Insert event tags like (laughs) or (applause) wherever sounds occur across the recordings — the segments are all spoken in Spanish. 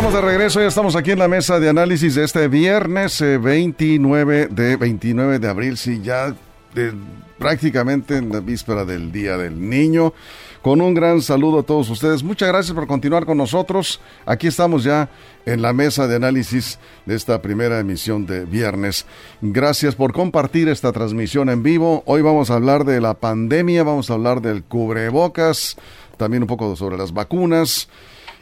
Estamos de regreso, ya estamos aquí en la mesa de análisis de este viernes 29 eh, de 29 de abril, sí, ya prácticamente en la víspera del Día del Niño. Con un gran saludo a todos ustedes. Muchas gracias por continuar con nosotros. Aquí estamos ya en la mesa de análisis de esta primera emisión de viernes. Gracias por compartir esta transmisión en vivo. Hoy vamos a hablar de la pandemia, vamos a hablar del cubrebocas, también un poco sobre las vacunas.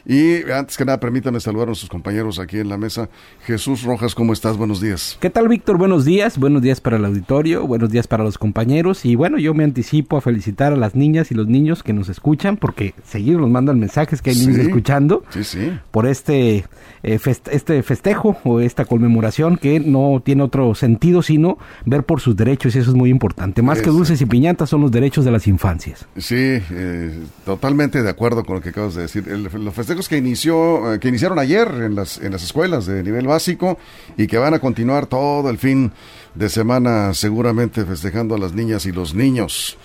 Y antes que nada, permítanme saludar a nuestros compañeros aquí en la mesa. Jesús Rojas, ¿cómo estás? Buenos días. ¿Qué tal, Víctor? Buenos días. Buenos días para el auditorio, buenos días para los compañeros. Y bueno, yo me anticipo a felicitar a las niñas y los niños que nos escuchan, porque seguido nos mandan mensajes que hay niños escuchando. Sí, sí. Por este, eh, este festejo o esta conmemoración que no tiene otro sentido sino ver por sus derechos, y eso es muy importante. Más que dulces y piñatas son los derechos de las infancias. Sí, eh, totalmente de acuerdo con lo que acabas de decir. El, los que inició, eh, que iniciaron ayer en las, en las escuelas de nivel básico y que van a continuar todo el fin de semana seguramente festejando a las niñas y los niños.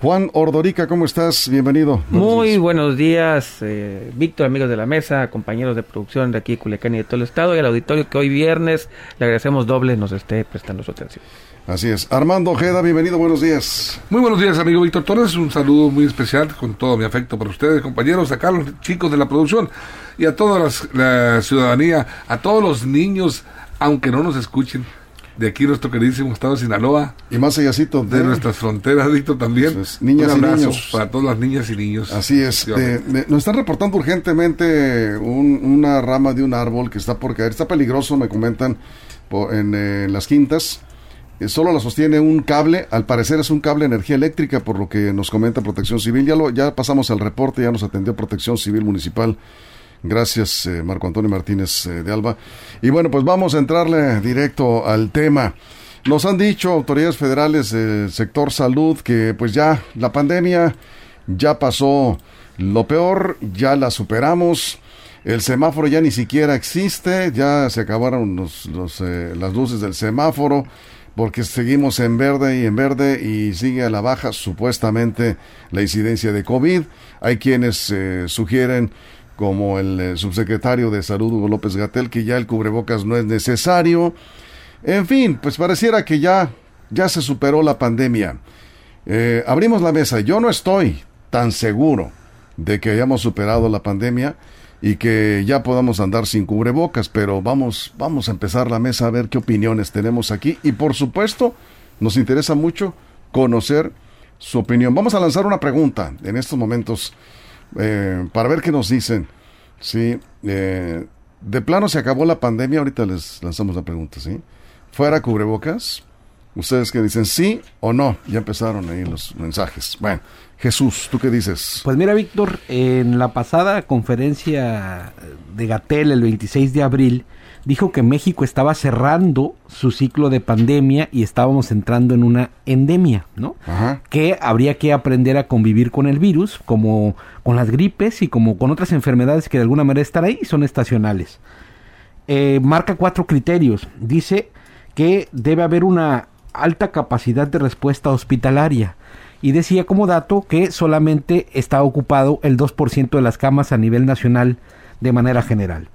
Juan Ordorica, ¿cómo estás? Bienvenido. Muy buenos días, eh, Víctor, amigos de la mesa, compañeros de producción de aquí, Culiacán y de todo el estado, y al auditorio que hoy viernes le agradecemos doble nos esté prestando su atención. Así es. Armando Ojeda, bienvenido, buenos días. Muy buenos días, amigo Víctor Torres. Un saludo muy especial, con todo mi afecto para ustedes, compañeros, acá los chicos de la producción y a toda la ciudadanía, a todos los niños, aunque no nos escuchen, de aquí nuestro queridísimo estado de Sinaloa. Y más allácito de, nuestras fronteras, Víctor, también. niñas y niños. Para todas las niñas y niños. Así es. nos están reportando urgentemente una rama de un árbol que está por caer. Está peligroso, me comentan, en eh, las quintas eh, solo la sostiene un cable, al parecer es un cable de energía eléctrica, por lo que nos comenta Protección Civil. Ya, lo, ya pasamos al reporte, ya nos atendió Protección Civil Municipal. Gracias, eh, Marco Antonio Martínez eh, de Alba. Y bueno, pues vamos a entrarle directo al tema. Nos han dicho autoridades federales del sector salud que pues ya la pandemia ya pasó lo peor, ya la superamos. El semáforo ya ni siquiera existe, ya se acabaron los, las luces del semáforo porque seguimos en verde y en verde y sigue a la baja supuestamente la incidencia de COVID. Hay quienes eh, sugieren, como el eh, subsecretario de Salud Hugo López Gatel, que ya el cubrebocas no es necesario. En fin, pues pareciera que ya, ya se superó la pandemia. Eh, abrimos la mesa. Yo no estoy tan seguro de que hayamos superado la pandemia y que ya podamos andar sin cubrebocas, pero vamos, vamos a empezar la mesa a ver qué opiniones tenemos aquí y por supuesto nos interesa mucho conocer su opinión. Vamos a lanzar una pregunta en estos momentos eh, para ver qué nos dicen. Sí, eh, de plano se acabó la pandemia, ahorita les lanzamos la pregunta, ¿sí? ¿Fuera cubrebocas? Ustedes que dicen sí o no, ya empezaron ahí los mensajes. Bueno, Jesús, ¿tú qué dices? Pues mira, Víctor, en la pasada conferencia de Gatel el 26 de abril, dijo que México estaba cerrando su ciclo de pandemia y estábamos entrando en una endemia, ¿no? Que habría que aprender a convivir con el virus, como con las gripes y como con otras enfermedades que de alguna manera están ahí y son estacionales. Eh, marca cuatro criterios. Dice que debe haber una alta capacidad de respuesta hospitalaria y decía como dato que solamente está ocupado el 2% de las camas a nivel nacional de manera general.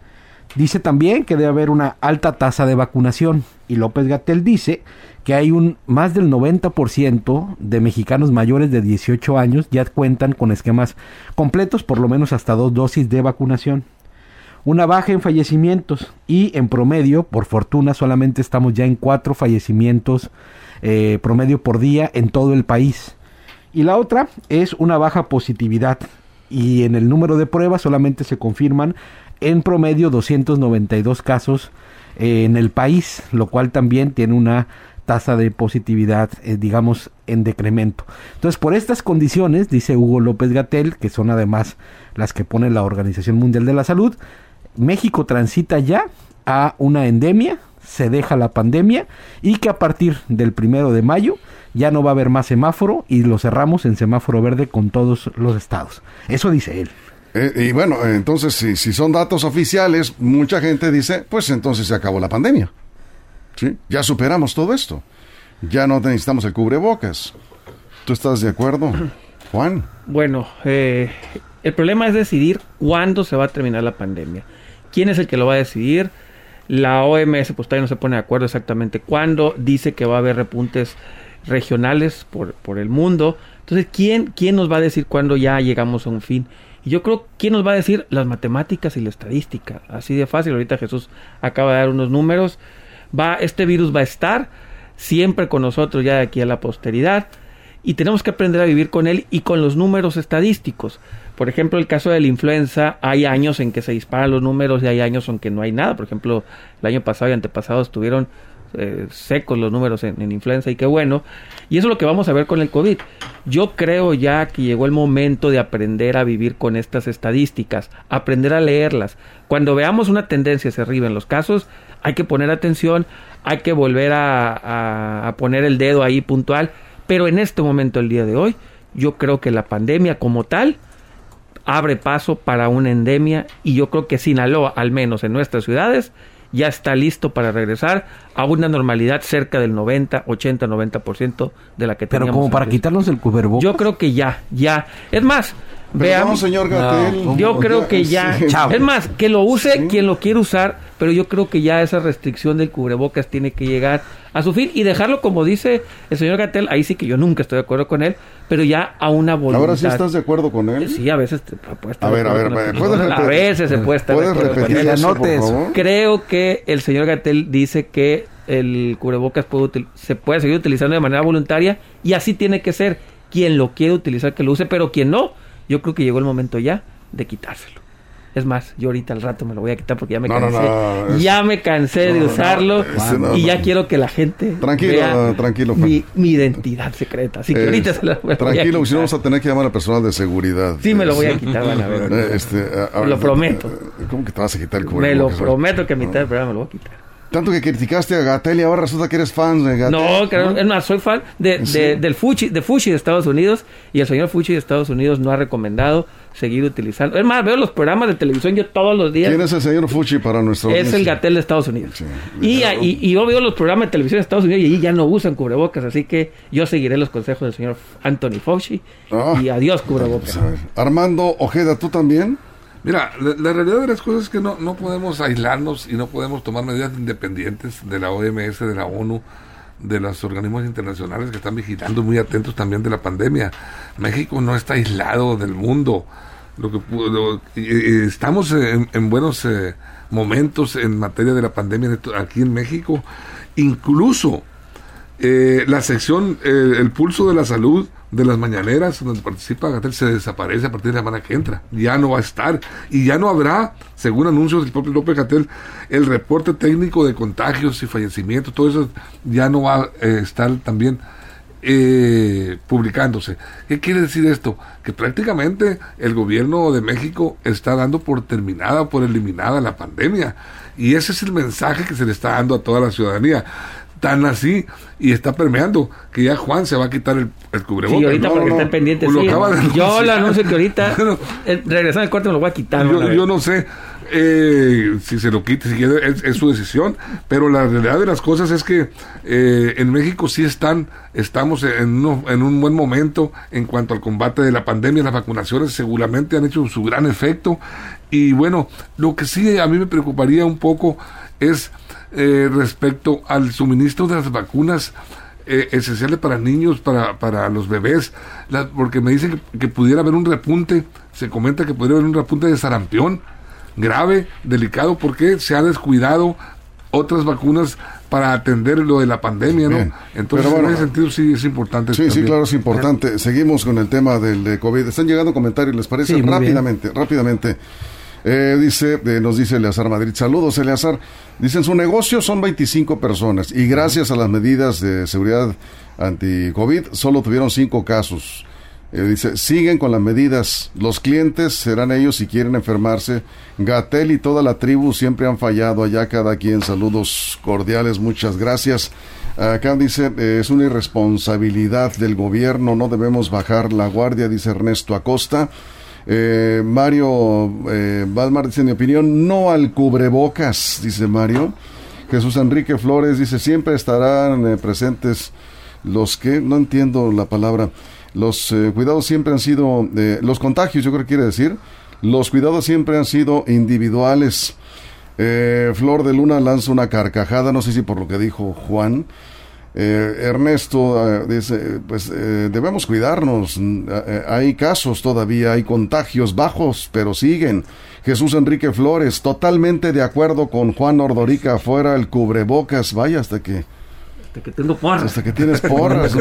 Dice también que debe haber una alta tasa de vacunación y López Gatel dice que hay un más del 90% de mexicanos mayores de 18 años ya cuentan con esquemas completos, por lo menos hasta dos dosis de vacunación. Una baja en fallecimientos y en promedio, por fortuna, solamente estamos ya en cuatro fallecimientos eh, promedio por día en todo el país. Y la otra es una baja positividad. Y en el número de pruebas solamente se confirman en promedio 292 casos en el país, lo cual también tiene una tasa de positividad, eh, digamos, en decremento. Entonces, por estas condiciones, dice Hugo López Gatel, que son además las que pone la Organización Mundial de la Salud, México transita ya a una endemia, se deja la pandemia y que a partir del primero de mayo ya no va a haber más semáforo y lo cerramos en semáforo verde con todos los estados. Eso dice él. Eh, y bueno, entonces si, si son datos oficiales, mucha gente dice, pues entonces se acabó la pandemia. ¿Sí? Ya superamos todo esto. Ya no necesitamos el cubrebocas. ¿Tú estás de acuerdo, (clears throat) Juan? Bueno, eh, el problema es decidir cuándo se va a terminar la pandemia. ¿Quién es el que lo va a decidir? La OMS pues todavía no se pone de acuerdo exactamente cuándo. Dice que va a haber repuntes regionales por, por el mundo. Entonces, ¿quién, ¿quién nos va a decir cuándo ya llegamos a un fin? Yo creo, ¿quién nos va a decir? Las matemáticas y la estadística. Así de fácil. Ahorita Jesús acaba de dar unos números. Va, este virus va a estar siempre con nosotros ya de aquí a la posteridad. Y tenemos que aprender a vivir con él y con los números estadísticos. Por ejemplo, el caso de la influenza, hay años en que se disparan los números y hay años en que no hay nada. Por ejemplo, el año pasado y antepasado estuvieron eh, secos los números en, en, influenza y qué bueno. Y eso es lo que vamos a ver con el COVID. Yo creo ya que llegó el momento de aprender a vivir con estas estadísticas, aprender a leerlas. Cuando veamos una tendencia hacia arriba en los casos, hay que poner atención, hay que volver a, a, a poner el dedo ahí puntual. Pero en este momento, el día de hoy, yo creo que la pandemia como tal abre paso para una endemia y yo creo que Sinaloa, al menos en nuestras ciudades, ya está listo para regresar a una normalidad cerca del 90, 80, 90% de la que Pero teníamos. como para quitarnos el cubrebocas. Yo creo que ya, ya. Es más, veamos. señor Gatel. No, yo creo que ya. Sí. Es más, que lo use Sí. quien lo quiere usar, pero yo creo que ya esa restricción del cubrebocas tiene que llegar a su fin y dejarlo como dice el señor Gatel, ahí sí que yo nunca estoy de acuerdo con él, pero ya a una voluntad. Ahora sí estás de acuerdo con él. Sí, a veces te puede estar A ver, de a ver, acuerdo con ¿puedes él. A repetir? veces se puede estar de ¿Puedes acuerdo con repetir eso, por favor? Creo que el señor Gatel dice que el cubrebocas puede util- se puede seguir utilizando de manera voluntaria y así tiene que ser. Quien lo quiere utilizar que lo use, pero quien no, yo creo que llegó el momento ya de quitárselo. Es más, yo ahorita al rato me lo voy a quitar porque ya me No, cansé. no, ya me cansé de usarlo y ya quiero que la gente Tranquilo, vea tranquilo, mi, mi identidad secreta. Así que Eh, ahorita se la voy a tranquilo, si no vamos a tener que llamar al personal de seguridad. Sí, me lo voy a quitar, van a ver. (laughs) eh, Este, a- a- Lo prometo. eh, ¿Cómo que te vas a quitar el Me lo prometo que a mitad del programa me lo voy a quitar. Tanto que criticaste a Gatel y ahora resulta que eres fan de Gatel. No, claro, es más, soy fan de, de- Sí. del Fuchi, de Fuchi de Estados Unidos y el señor Fuchi de Estados Unidos no ha recomendado seguir utilizando. Es más, veo los programas de televisión yo todos los días. ¿Quién es el señor Fuchi para nuestro Es el Gatel de Estados Unidos. Sí. Y, Claro. y, y yo veo los programas de televisión de Estados Unidos y allí ya no usan cubrebocas, así que yo seguiré los consejos del señor Anthony Fauci Ah. y adiós cubrebocas. Ver, Armando Ojeda, ¿tú también? Mira, la, realidad de las cosas es que no, no podemos aislarnos y no podemos tomar medidas independientes de la OMS, de la ONU, de los organismos internacionales que están vigilando muy atentos también de la pandemia. México no está aislado del mundo. Lo que lo- estamos en, en buenos eh, momentos en materia de la pandemia aquí en México. Incluso eh, la sección eh, El Pulso de la Salud de las mañaneras, donde participa Gatel, se desaparece a partir de la semana que entra. Ya no va a estar. Y ya no habrá, según anuncios del propio López Gatel, el reporte técnico de contagios y fallecimientos. Todo eso ya no va a eh, estar también eh, publicándose. ¿Qué quiere decir esto? Que prácticamente el gobierno de México está dando por terminada, por eliminada la pandemia. Y ese es el mensaje que se le está dando a toda la ciudadanía. Tan así, y está permeando, que ya Juan se va a quitar el, el cubrebocas. Sí, ahorita no, porque no, está pendiente. lo sí. de Yo le anuncio que ahorita, (laughs) Bueno. eh, regresando al corte, me lo voy a quitar. Yo, no sé eh, si se lo quite, si quiere, es, es su decisión, pero la realidad de las cosas es que eh, en México sí están, estamos en, uno- en un buen momento en cuanto al combate de la pandemia, las vacunaciones seguramente han hecho su gran efecto y bueno, lo que sí a mí me preocuparía un poco es eh, respecto al suministro de las vacunas eh, esenciales para niños, para, para los bebés, la- porque me dicen que, que pudiera haber un repunte, se comenta que pudiera haber un repunte de sarampión grave, delicado, porque se ha descuidado otras vacunas para atender lo de la pandemia, ¿no? Bien. Entonces, bueno, en ese sentido sí es importante. Sí, sí, claro, es importante. Seguimos con el tema del de COVID. Están llegando comentarios, ¿les parece? Sí, rápidamente, rápidamente. Eh, dice, eh, nos dice Eleazar Madrid, saludos Eleazar. Dicen, su negocio son 25 personas y gracias a las medidas de seguridad anti-COVID solo tuvieron 5 casos. Eh, dice, siguen con las medidas. Los clientes serán ellos si quieren enfermarse. Gatel y toda la tribu siempre han fallado allá cada quien. Saludos cordiales, muchas gracias. Acá dice, eh, es una irresponsabilidad del gobierno, no debemos bajar la guardia, dice Ernesto Acosta. Eh, Mario eh, Balmar dice, en mi opinión, no al cubrebocas, dice Mario. Jesús Enrique Flores dice, siempre estarán eh, presentes los que, no entiendo la palabra, los eh, cuidados siempre han sido, eh, los contagios yo creo que quiere decir, los cuidados siempre han sido individuales. Eh, Flor de Luna lanza una carcajada, no sé si por lo que dijo Juan. Eh, Ernesto eh, dice, pues eh, debemos cuidarnos. Mm, eh, hay casos todavía, hay contagios bajos, pero siguen. Jesús Enrique Flores, totalmente de acuerdo con Juan Ordorica, fuera el cubrebocas, vaya hasta que Hasta que tengo porras. hasta que tienes (laughs) porras.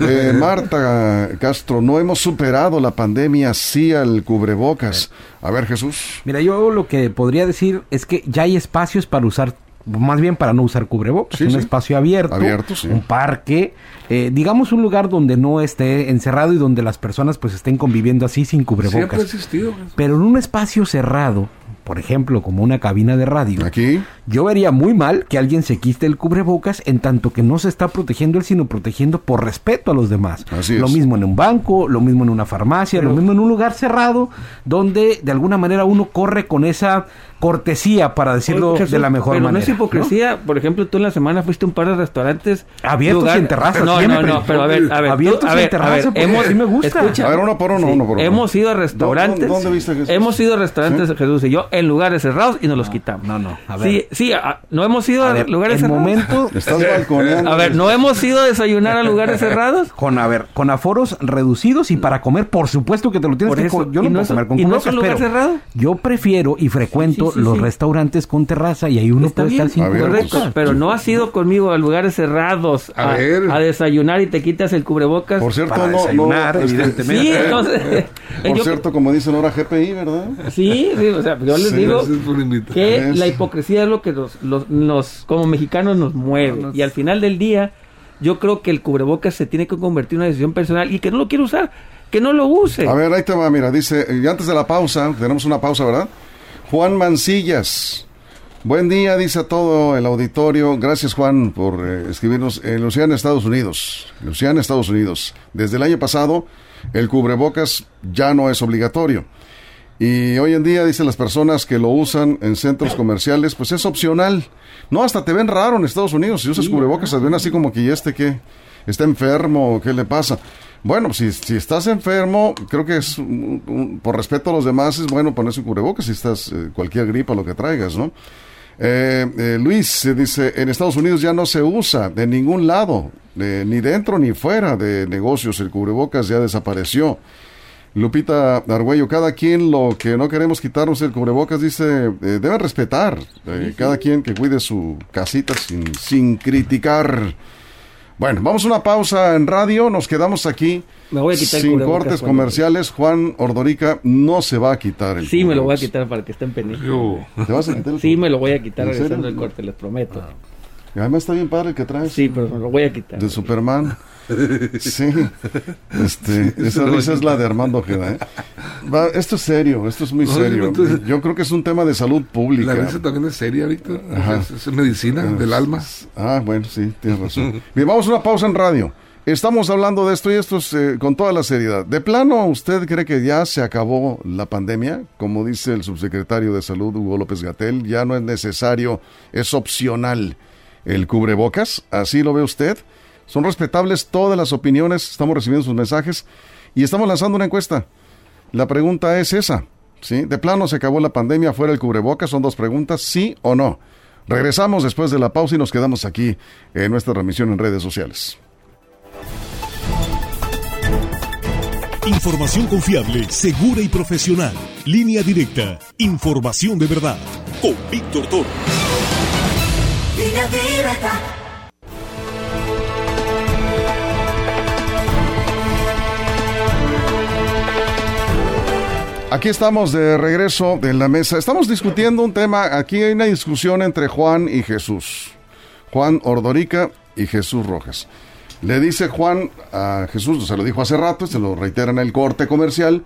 Eh, Marta Castro, no hemos superado la pandemia, sí al cubrebocas. A ver, Jesús. Mira, yo lo que podría decir es que ya hay espacios para usar, más bien para no usar cubrebocas, Sí, un sí. espacio abierto, Abierto, sí. un parque, eh, digamos un lugar donde no esté encerrado y donde las personas pues estén conviviendo así sin Siempre ha cubrebocas. existido. Pero en un espacio cerrado, por ejemplo, como una cabina de radio, Aquí. yo vería muy mal que alguien se quite el cubrebocas en tanto que no se está protegiendo él, sino protegiendo por respeto a los demás. Así lo es. mismo en un banco, lo mismo en una farmacia, lo mismo en un lugar cerrado, donde de alguna manera uno corre con esa cortesía, para decirlo Oye, Jesús, de la mejor pero manera. no es hipocresía. Por ejemplo, tú en la semana fuiste a un par de restaurantes. Abiertos y en terrazas, No, no, siempre. no, pero a ver, a ver. Abiertos tú- a y en ver, a terraza, ver, porque hemos, así me gusta. Escucha, A ver, uno por uno, uno por uno. Hemos ido a restaurantes. ¿Dónde viste, Jesús? Hemos ido a restaurantes, Jesús y yo, en lugares cerrados y nos los quitamos. no, no, a ver. Sí, sí, a- no hemos ido a, A ver, lugares en cerrados. momento (laughs) Estás balconeando. A ver, no hemos ido a desayunar a lugares (laughs) cerrados. con a ver, con aforos reducidos y para comer, por supuesto que te lo tienes Por que yo ¿y no no puedo comer con y no es un lugar cerrado? Yo prefiero y frecuento Sí, los sí. restaurantes con terraza y ahí uno Está puede bien, estar sin Abiertos. cubrebocas. Correcto, pero no has ido conmigo a lugares cerrados A a, ver. a desayunar y te quitas el cubrebocas. Por cierto, Para no, desayunar, no, este, evidentemente. Sí, entonces. (laughs) Por yo- cierto, como dicen ahora GPI, ¿verdad? Sí, sí, o sea, yo les Sí, digo que Es- la hipocresía es lo que nos, los, nos- como mexicanos nos mueve. Y al final del día, yo creo que el cubrebocas se tiene que convertir en una decisión personal y que no lo quiere usar, que no lo use. A ver, ahí te va, mira, dice, y antes de la pausa, tenemos una pausa, ¿verdad? Juan Mancillas. Buen día, dice a todo el auditorio. Gracias, Juan, por eh, escribirnos. En Luciana, Estados Unidos. Luciana, Estados Unidos. Desde el año pasado, el cubrebocas ya no es obligatorio. Y hoy en día, dicen las personas que lo usan en centros comerciales, pues es opcional. No, hasta te ven raro en Estados Unidos. Si usas cubrebocas, te ven así como que, ¿y este qué? ¿Está enfermo? ¿Qué le pasa? Bueno, si, si estás enfermo, creo que es, un- un- por respeto a los demás, es bueno ponerse un cubrebocas si estás eh, cualquier gripa, lo que traigas, ¿no? Eh, eh, Luis eh, dice, en Estados Unidos ya no se usa de ningún lado, ni dentro ni fuera de negocios, el cubrebocas ya desapareció. Lupita Argüello, cada quien lo que no queremos quitarnos el cubrebocas, dice, deben respetar, cada quien que cuide su casita sin, sin criticar. Bueno, vamos a una pausa en radio, nos quedamos aquí Me voy a quitar el sin cortes comerciales. Juan Ordorica no se va a quitar el Sí, me lo voy a quitar para que estén pendientes. ¿Te vas a quitar el Sí, me lo voy a quitar regresando el corte, les prometo. Y además está bien padre el que traes. Sí, pero me lo voy a quitar. De Superman. (laughs) Sí. Este, esa risa es la de Armando Ojeda. ¿eh? Va, esto es serio, esto es muy serio. entonces- Yo creo que es un tema de salud pública. la risa también es seria, Víctor. Es, es medicina del alma. Ah, bueno, sí, tienes razón. Bien, vamos a una pausa en radio. Estamos hablando de esto y esto es eh, con toda la seriedad. ¿De plano usted cree que ya se acabó la pandemia? Como dice el subsecretario de Salud, Hugo López Gatel, ya no es necesario, es opcional el cubrebocas. ¿Así lo ve usted? Son respetables todas las opiniones, estamos recibiendo sus mensajes y estamos lanzando una encuesta. La pregunta es esa, ¿sí? ¿De plano se acabó la pandemia fuera el cubrebocas? Son dos preguntas, ¿sí o no? Regresamos después de la pausa y nos quedamos aquí en nuestra remisión en redes sociales. Información confiable, segura y profesional. Línea directa. Información de verdad. Con Víctor Toro. Aquí estamos de regreso en la mesa. Estamos discutiendo un tema. Aquí hay una discusión entre Juan y Jesús. Juan Ordorica y Jesús Rojas. Le dice Juan a Jesús, se lo dijo hace rato, se lo reitera en el corte comercial,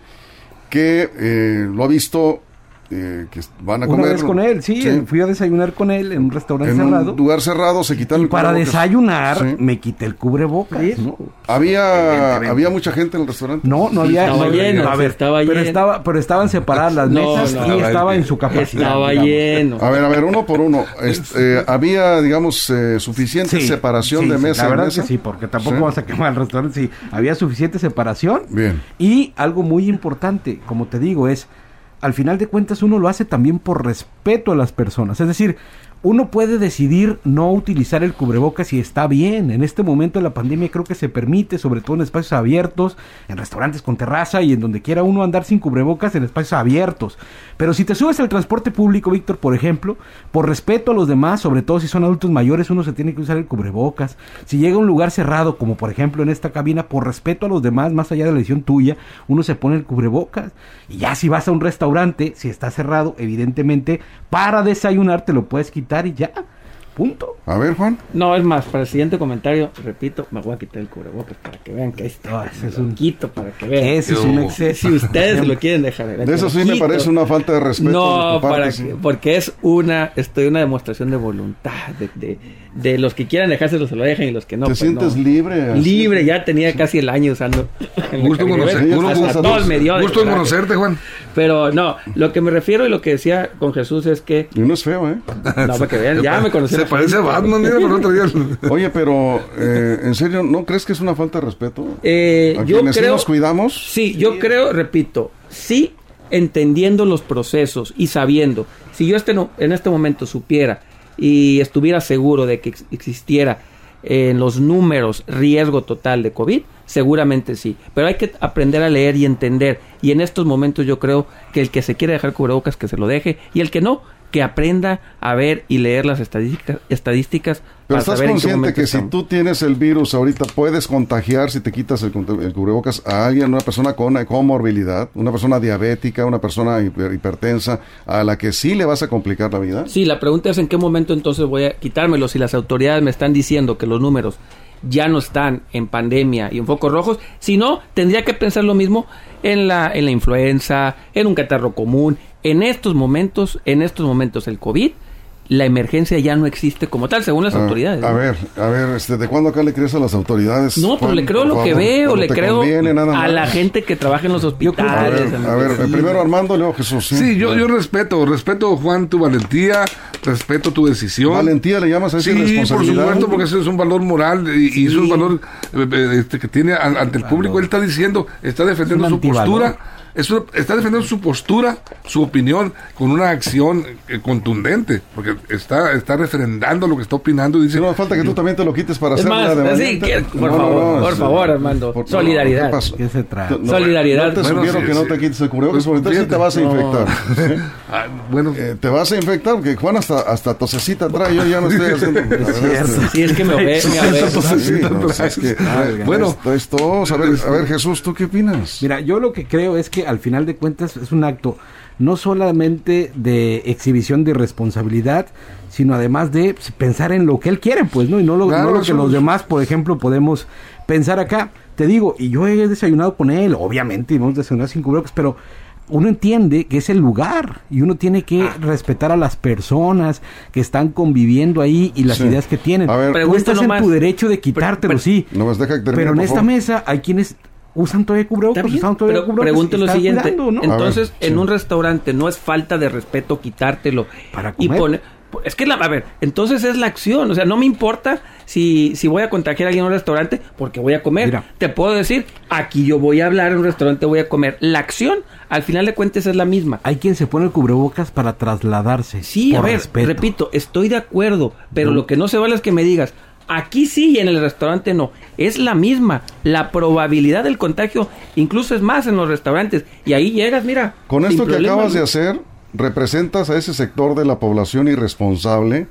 que eh, lo ha visto eh, que van a Una comer. vez con él, sí, fui a desayunar con él en un restaurante en cerrado. un lugar cerrado se quitaron y el para desayunar Sí. me quité el cubrebocas. ¿no? Había, había mucha gente en el restaurante. No, no Sí, había. estaba no, lleno, a ver, estaba pero lleno. estaba, pero estaban separadas las No, mesas no, y estaba en su capacidad. Estaba digamos. lleno. A ver, a ver, uno por uno. Este, eh, había, digamos, eh, suficiente Sí, separación sí, de sí, mesa La verdad mesa. que sí, porque tampoco Sí. vamos a quemar el restaurante. Sí, había suficiente separación. Bien. Y algo muy importante, como te digo, es, al final de cuentas uno lo hace también por respeto a las personas. Es decir, uno puede decidir no utilizar el cubrebocas y está bien. En este momento de la pandemia creo que se permite, sobre todo en espacios abiertos, en restaurantes con terraza y en donde quiera uno andar sin cubrebocas en espacios abiertos. Pero si te subes al transporte público, Víctor, por ejemplo, por respeto a los demás, sobre todo si son adultos mayores, uno se tiene que usar el cubrebocas. Si llega a un lugar cerrado, como por ejemplo en esta cabina, por respeto a los demás, más allá de la decisión tuya, uno se pone el cubrebocas. Y ya si vas a un restaurante, si está cerrado, evidentemente, para desayunar te lo puedes quitar y ya. Punto. A ver, Juan. No, es más, para el siguiente comentario, repito, me voy a quitar el cubrebocas para que vean que ahí está. Ah, ese es un- quito para que vean. Ese es un exceso. Si ustedes lo quieren dejar. De eso sí me parece una falta de respeto. No, para que- porque es una, estoy una demostración de voluntad, de, de, de los que quieran dejárselo se lo dejen y los que no. ¿Te pues sientes no. libre? así? Libre, ya tenía casi el año usando. el Gusto conocer- gusto me dio conocerte, Juan. Pero no, lo que me refiero y lo que decía con Jesús es que. Y no es feo, ¿eh? No, para que vean, ya me conocieron. Parece a Batman, mira, pero otro día. (laughs) Oye, pero, eh, ¿en serio no crees que es una falta de respeto? Eh, ¿A yo quienes sí creo. nos cuidamos? Sí, yo creo, repito, sí entendiendo los procesos y sabiendo, si yo este no- en este momento supiera y estuviera seguro de que ex- existiera en los números riesgo total de COVID, seguramente sí. Pero hay que aprender a leer y entender. Y en estos momentos yo creo que el que se quiere dejar cubrebocas, que se lo deje. Y el que no, que aprenda a ver y leer las estadísticas, estadísticas Pero para estás saber en qué consciente que si tú tienes el virus ahorita puedes contagiar si te quitas el, cubrebocas el cubrebocas a alguien, una persona con una comorbilidad, una persona diabética, una persona hiper- hipertensa, a la que sí le vas a complicar la vida? Sí, la pregunta es en qué momento entonces voy a quitármelo. Si las autoridades me están diciendo que los números ya no están en pandemia y en focos rojos, si no, tendría que pensar lo mismo en la, en la influenza, en un catarro común. En estos momentos, en estos momentos el COVID, la emergencia ya no existe como tal, según las Ah, autoridades. A ¿no? ver, a ver, este, ¿de cuándo acá le crees a las autoridades? No, pero Juan, le creo lo que veo, le creo conviene, a la gente que trabaja en los A hospitales. ver, a ver, primero Armando, luego Jesús. Sí, yo, yo respeto, respeto, Juan, tu valentía, respeto tu decisión. Valentía le llamas a esa Sí, por supuesto, porque ese es un valor moral y, y es un valor eh, eh, este, que tiene an- ante el público. Él está diciendo, está defendiendo su antivalor. postura, es una- está defendiendo su postura, su opinión, con una acción eh, contundente, porque está, está refrendando lo que está opinando y dice, no falta que tú también te lo quites para Es hacer más, sí, que- por favor, por favor, Armando, por- solidaridad. ¿qué se trata? No, Solidaridad. No te Bueno, sí, que no te quites el cubrebocas porque entonces sí te vas a no. infectar. ah, bueno, Eh, te vas a infectar porque Juan hasta, hasta tosecita trae, yo ya no estoy haciendo. (laughs) verdad, este, Sí, es que me ve, me es que, Bueno. esto es todo. A ver, a ver, Jesús, ¿tú qué opinas? Mira, yo lo que creo es que al final de cuentas es un acto no solamente de exhibición de irresponsabilidad, sino además de pues, pensar en lo que él quiere, pues, ¿no? Y no lo, Claro, no lo que los demás, por ejemplo, podemos pensar acá. Te digo, y yo he desayunado con él, obviamente, y hemos desayunado sin cubrebocas, pero uno entiende que es el lugar y uno tiene que Ah. respetar a las personas que están conviviendo ahí y las Sí. ideas que tienen. A ver. Tú estás en tu derecho de quitártelo, pero- sí. No más deja que termine, Pero en esta favor. mesa hay quienes usan todavía cubrebocas, usan todavía pero cubrebocas pregunto y lo siguiente. cuidando, ¿no? Entonces, ver, en sí. un restaurante no es falta de respeto quitártelo. Para y comer. poner. Es que, la, a ver, entonces es la acción. O sea, no me importa si, si voy a contagiar a alguien en un restaurante porque voy a comer. Mira. Te puedo decir, aquí yo voy a hablar, en un restaurante voy a comer. La acción, al final de cuentas, es la misma. Hay quien se pone el cubrebocas para trasladarse. Sí, a ver, respeto. repito, estoy de acuerdo, pero No. lo que no se vale es que me digas, aquí sí y en el restaurante no. Es la misma. La probabilidad del contagio incluso es más en los restaurantes. Y ahí llegas, mira. Con esto que problema, acabas de hacer, representas a ese sector de la población irresponsable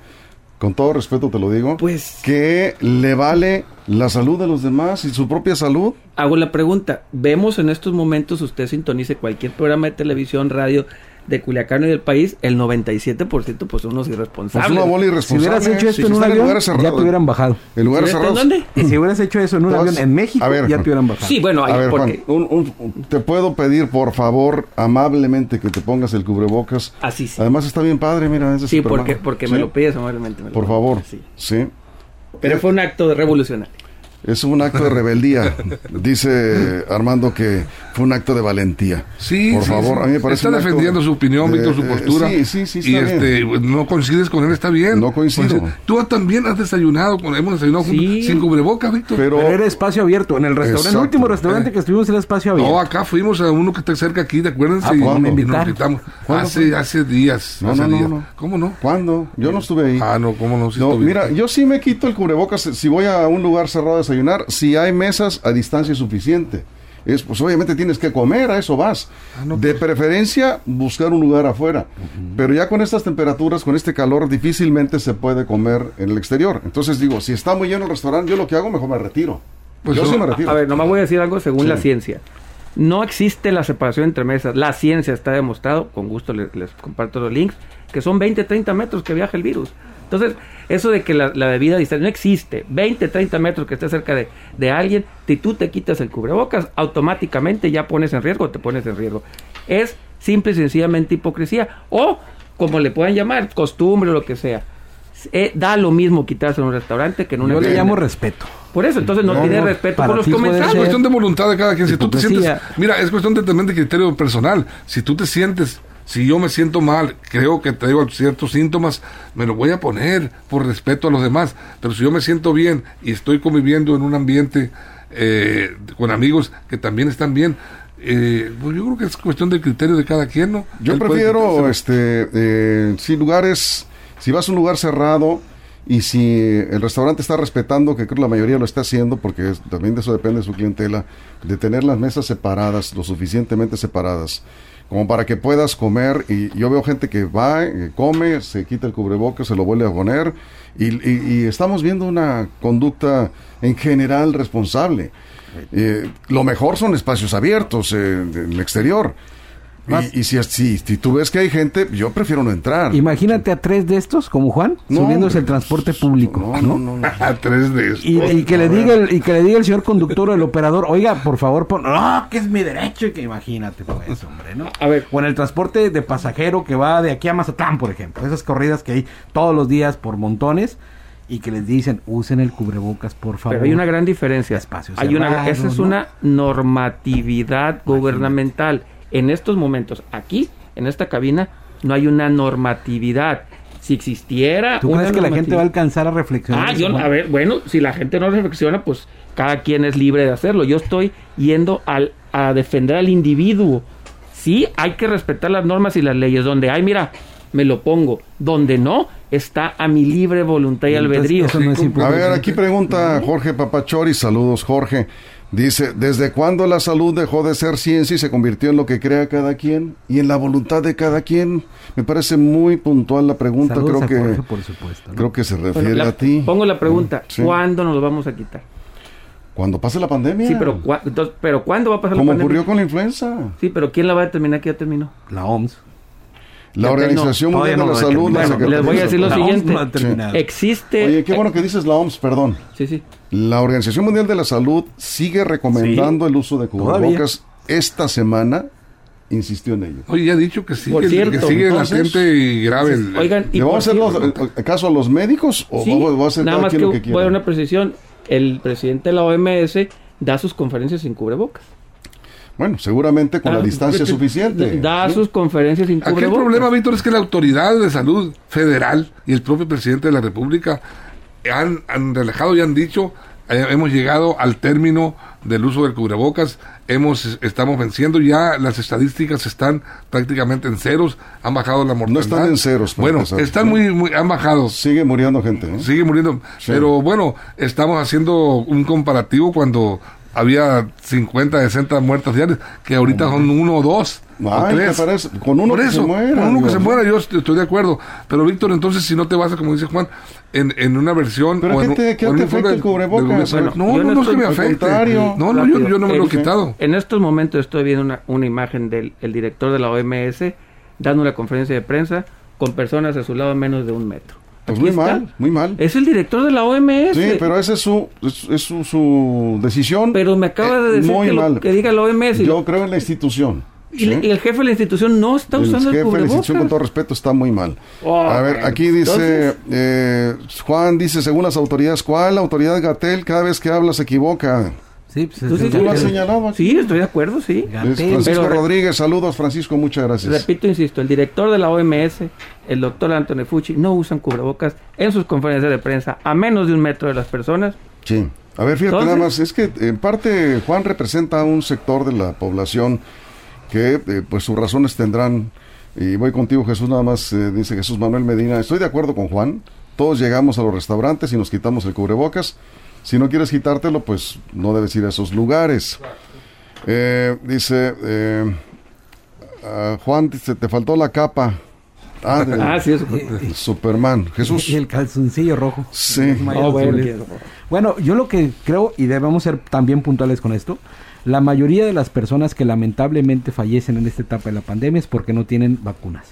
con todo respeto te lo digo, Pues- que le vale la salud de los demás y su propia salud. Hago la pregunta, vemos en estos momentos, usted sintonice cualquier programa de televisión, radio de Culiacán y del país, el 97% pues son unos Pues irresponsables. una bola Si irresponsable. hubieras hecho esto Si en un avión, ya te hubieran bajado. En lugares ¿Sí? ¿En cerrados. dónde? Y si hubieras hecho eso en un avión en México, ver, ya te hubieran bajado. Sí, bueno, A ver, porque Juan, un- un- te puedo pedir, por favor, amablemente que te pongas el cubrebocas. así sí. Además está bien padre, mira. es de Sí, porque, porque Sí, me lo pides amablemente. me lo Por pides. favor. Sí. Sí. Pero fue un acto revolucionario. Es un acto de rebeldía. (laughs) Dice Armando que fue un acto de valentía. Sí, por sí, favor, sí. a mí me parece Está defendiendo su opinión, de- Víctor, su eh, postura. Sí, sí, sí, y está bien. este, no coincides con él, está bien. No coincido. Tú también has desayunado, con- hemos desayunado juntos, Sí. sin cubreboca, Víctor. Pero, Pero era espacio abierto. En el restaurante, el último restaurante que estuvimos era espacio abierto. No, acá fuimos a uno que está cerca aquí, ¿te acuerdas? Ah, Y- ¿cuándo? y Me nos invitaron. invitamos. ¿Cuándo Hace, hace días. No, hace no, días. no. ¿Cómo no? ¿cuándo? Yo no estuve ahí. Ah, no, ¿cómo no? Sí No, mira, yo sí me quito el cubrebocas si voy a un lugar cerrado a desayunar, si hay mesas a distancia suficiente. Es, pues obviamente tienes que comer, a eso vas. Ah, no, de preferencia, buscar un lugar afuera. Pero ya con estas temperaturas, con este calor, difícilmente se puede comer en el exterior. Entonces digo, si está muy lleno el restaurante, yo lo que hago, mejor me retiro. Pues yo no, sí me retiro. A ver, nomás voy a decir algo según Sí. la ciencia. No existe la separación entre mesas. La ciencia está demostrado, con gusto les, les comparto los links, que son 20, 30 metros que viaja el virus. Entonces, eso de que la, la debida distancia no existe. 20, 30 metros que esté cerca de, de alguien, si tú te quitas el cubrebocas, automáticamente ya pones en riesgo o te pones en riesgo. Es simple y sencillamente hipocresía. O, como le puedan llamar, costumbre o lo que sea. Eh, da lo mismo quitarse en un restaurante que en una Yo le llamo respeto. Por eso, entonces no, No, tiene no, respeto para por los Es comensales. ser- cuestión de voluntad de cada quien. Si tú te sientes, mira, es cuestión de, también de criterio personal. Si tú te sientes, si yo me siento mal, creo que traigo ciertos síntomas, me lo voy a poner por respeto a los demás. Pero si yo me siento bien y estoy conviviendo en un ambiente eh, con amigos que también están bien, eh, pues yo creo que es cuestión de criterio de cada quien, ¿no? Yo Él prefiero, este, eh, si lugares, si vas a un lugar cerrado y si el restaurante está respetando, que creo que la mayoría lo está haciendo, porque es- también de eso depende de su clientela, de tener las mesas separadas, lo suficientemente separadas, como para que puedas comer. Y yo veo gente que va, eh, come, se quita el cubrebocas, se lo vuelve a poner, y, y- y estamos viendo una conducta en general responsable. Eh, lo mejor son espacios abiertos eh, en el exterior. Y, y si, si, si tú ves que hay gente, yo prefiero no entrar. Imagínate a tres de estos, como Juan, No, subiéndose hombre. el transporte público. No, ¿no? no, no, no. A tres de estos. Y, y que le diga el, y que le diga el señor conductor o el operador, oiga, por favor, pon, no, que es mi derecho, y que imagínate, pues, hombre, ¿no? A ver. O en el transporte de pasajero que va de aquí a Mazatlán, por ejemplo, esas corridas que hay todos los días por montones y que les dicen, usen el cubrebocas, por favor. Pero hay una gran diferencia. Espacio Hay una, esa es ¿no? una normatividad gubernamental. En estos momentos, aquí, en esta cabina, no hay una normatividad. Si existiera. ¿Tú crees que la gente va a alcanzar a reflexionar? Ah, yo, a ver, bueno, si la gente no reflexiona, pues cada quien es libre de hacerlo. Yo estoy yendo al, a defender al individuo. Sí, hay que respetar las normas y las leyes. Donde hay, mira, me lo pongo. Donde no, está a mi libre voluntad y Entonces, albedrío. eso no es A ver, aquí pregunta Jorge Papachori, saludos Jorge. Dice, ¿desde cuándo la salud dejó de ser ciencia y se convirtió en lo que crea cada quien? Y en la voluntad de cada quien. Me parece muy puntual la pregunta, Saludos creo a que Jorge, por supuesto. ¿no? creo que se Bueno, refiere la- a ti. Pongo la pregunta, Sí. ¿cuándo nos lo vamos a quitar? Cuando pase la pandemia. Sí, pero, cua- entonces, pero ¿cuándo va a pasar la como pandemia? ocurrió con la influenza. Sí, pero ¿quién la va a determinar que ya terminó? La OMS. La Organización no, Mundial de no la Salud. la Les voy a de decir lo. La siguiente. no ha terminado. Existe... Oye, qué bueno que dices la OMS, perdón. Sí, sí. La Organización Mundial de la Salud sigue recomendando el uso de cubrebocas. Esta semana insistió en ello. Oye, ya ha dicho que sigue, cierto, que sigue entonces- latente y grave. el- Oigan, y ¿Le vamos a hacer los- eh, caso a los médicos o Sí, vamos, va a hacer nada más que, lo que voy a una precisión. El presidente de la OMS da sus conferencias sin cubrebocas. Bueno, seguramente con la Ah, distancia porque suficiente. Da ¿sí? sus conferencias sin Aquí el problema, Víctor, es que la autoridad de salud federal y el propio presidente de la República han, han relajado y han dicho, eh, hemos llegado al término del uso del cubrebocas, hemos estamos venciendo ya, las estadísticas están prácticamente en ceros, han bajado la mortalidad. están en ceros, Bueno, empezar. están muy, muy, han bajado. Sigue muriendo gente. ¿eh? Sigue muriendo. Sí. Pero bueno, estamos haciendo un comparativo cuando había 50, 60 muertas diarias, que ahorita son uno o dos. o Ay, tres. ¿te parece? Con uno Por que eso, se muera, con uno que se muera, yo est- estoy de acuerdo. Pero Víctor, entonces si no te vas a, como dice Juan, en, en una versión... ¿Pero o qué en, te- o en te afecta el cubrebocas? Bueno, no, no, no no es que me afecte. No, no, yo, yo no me lo he quitado. En estos momentos estoy viendo una, una imagen del el director de la OMS dando una conferencia de prensa con personas a su lado a menos de un metro. Pues Aquí muy está. mal, muy mal. Es el director de la OMS. Sí, pero esa es su, es, es su, su decisión. Pero me acaba Eh, de decir muy que, lo- que diga la OMS. Yo creo en la institución. y el jefe de la institución no está El usando el, jefe de la institución, con todo respeto, está muy mal. Oh, a ver, aquí dice, eh, Juan dice, según las autoridades, ¿cuál autoridad Gatel? Cada vez que habla se equivoca. Sí, pues es Tú sí el- Tú lo has el- señalado aquí. Sí, estoy de acuerdo, sí. Francisco Pero- Rodríguez, saludos Francisco, muchas gracias. Repito, insisto, el director de la OMS, el doctor Anthony Fucci, no usan cubrebocas en sus conferencias de prensa a menos de un metro de las personas. Sí. A ver, fíjate Entonces- nada más, es que en parte Juan representa a un sector de la población que eh, pues sus razones tendrán, y voy contigo Jesús, nada más eh, dice Jesús Manuel Medina, estoy de acuerdo con Juan, todos llegamos a los restaurantes y nos quitamos el cubrebocas, si no quieres quitártelo, pues no debes ir a esos lugares. Eh, dice, eh, ah, Juan, dice, te faltó la capa. Ah, de Ah, sí, eso. Superman. Jesús. Y el calzoncillo rojo. Sí. Oh, bueno. Bueno, yo lo que creo, y debemos ser también puntuales con esto, la mayoría de las personas que lamentablemente fallecen en esta etapa de la pandemia es porque no tienen vacunas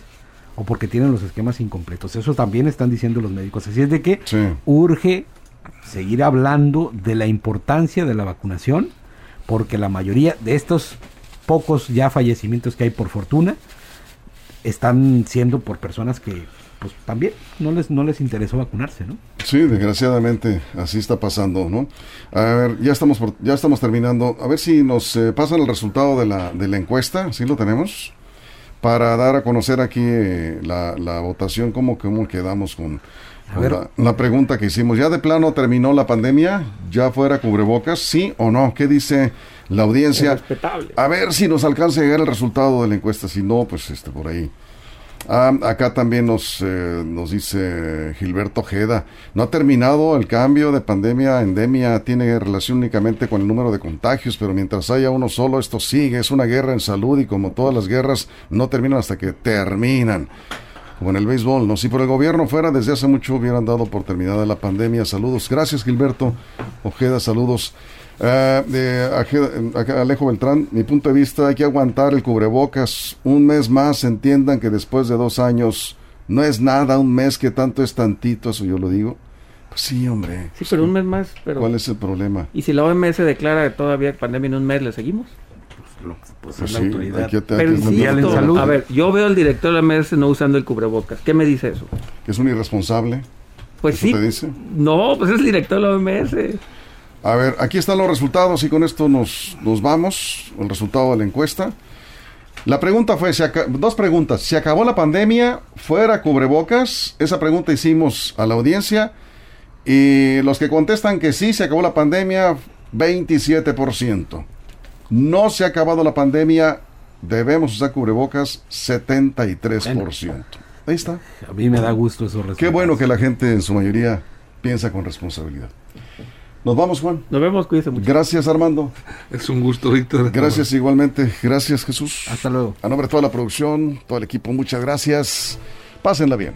o porque tienen los esquemas incompletos. Eso también están diciendo los médicos. Así es de que Sí. urge seguir hablando de la importancia de la vacunación, porque la mayoría de estos pocos ya fallecimientos que hay por fortuna están siendo por personas que pues también no les no les interesó vacunarse, ¿no? Sí, desgraciadamente así está pasando, ¿no? A ver, ya estamos por- ya estamos terminando. A ver si nos eh, pasan el resultado de la, de la encuesta, ¿sí lo tenemos? Para dar a conocer aquí eh, la, votación, cómo, cómo quedamos con, A con ver. la, la pregunta que hicimos. ¿Ya de plano terminó la pandemia? ¿Ya fuera cubrebocas? ¿Sí o no? ¿Qué dice la audiencia? Respetable. A ver si nos alcanza a llegar el resultado de la encuesta. Si no, pues este por ahí. Ah, acá también nos, eh, nos dice Gilberto Ojeda, no ha terminado el cambio de pandemia a endemia, tiene relación únicamente con el número de contagios, pero mientras haya uno solo, esto sigue, es una guerra en salud y como todas las guerras, no terminan hasta que terminan. Como en el béisbol, ¿no? Si por el gobierno fuera, desde hace mucho hubieran dado por terminada la pandemia. Saludos. Gracias, Gilberto Ojeda, saludos. De acá, Alejo Beltrán, mi punto de vista, hay que aguantar el cubrebocas un mes más. Entiendan que después de dos años no es nada, un mes que tanto es tantito, eso yo lo digo. Pues sí, hombre. Sí, pero un mes más. Pero... ¿Cuál es el problema? Y si la OMS declara que todavía hay pandemia en un mes, ¿le seguimos? Pues Pues es la autoridad. que- Pero que- insisto, salud. a ver, yo veo al director de la OMS no usando el cubrebocas. ¿Qué me dice eso? Es un irresponsable. Pues ¿Eso sí. te dice? No, pues es el director de la OMS. A ver, aquí están los resultados y con esto nos, nos vamos. El resultado de la encuesta. La pregunta fue, ¿se aca- dos preguntas. ¿Se acabó la pandemia? ¿Fuera cubrebocas? Esa pregunta hicimos a la audiencia. Y los que contestan que sí, se acabó la pandemia, 27%. No se ha acabado la pandemia, debemos usar cubrebocas, 73%. Ahí está. A mí me da gusto resultados. Qué bueno que la gente en su mayoría piensa con responsabilidad. Nos vamos, Juan. Nos vemos, cuídense mucho. Gracias, Armando. Es un gusto, Víctor. Gracias igualmente. Gracias, Jesús. Hasta luego. A nombre de toda la producción, todo el equipo, muchas gracias. Pásenla bien.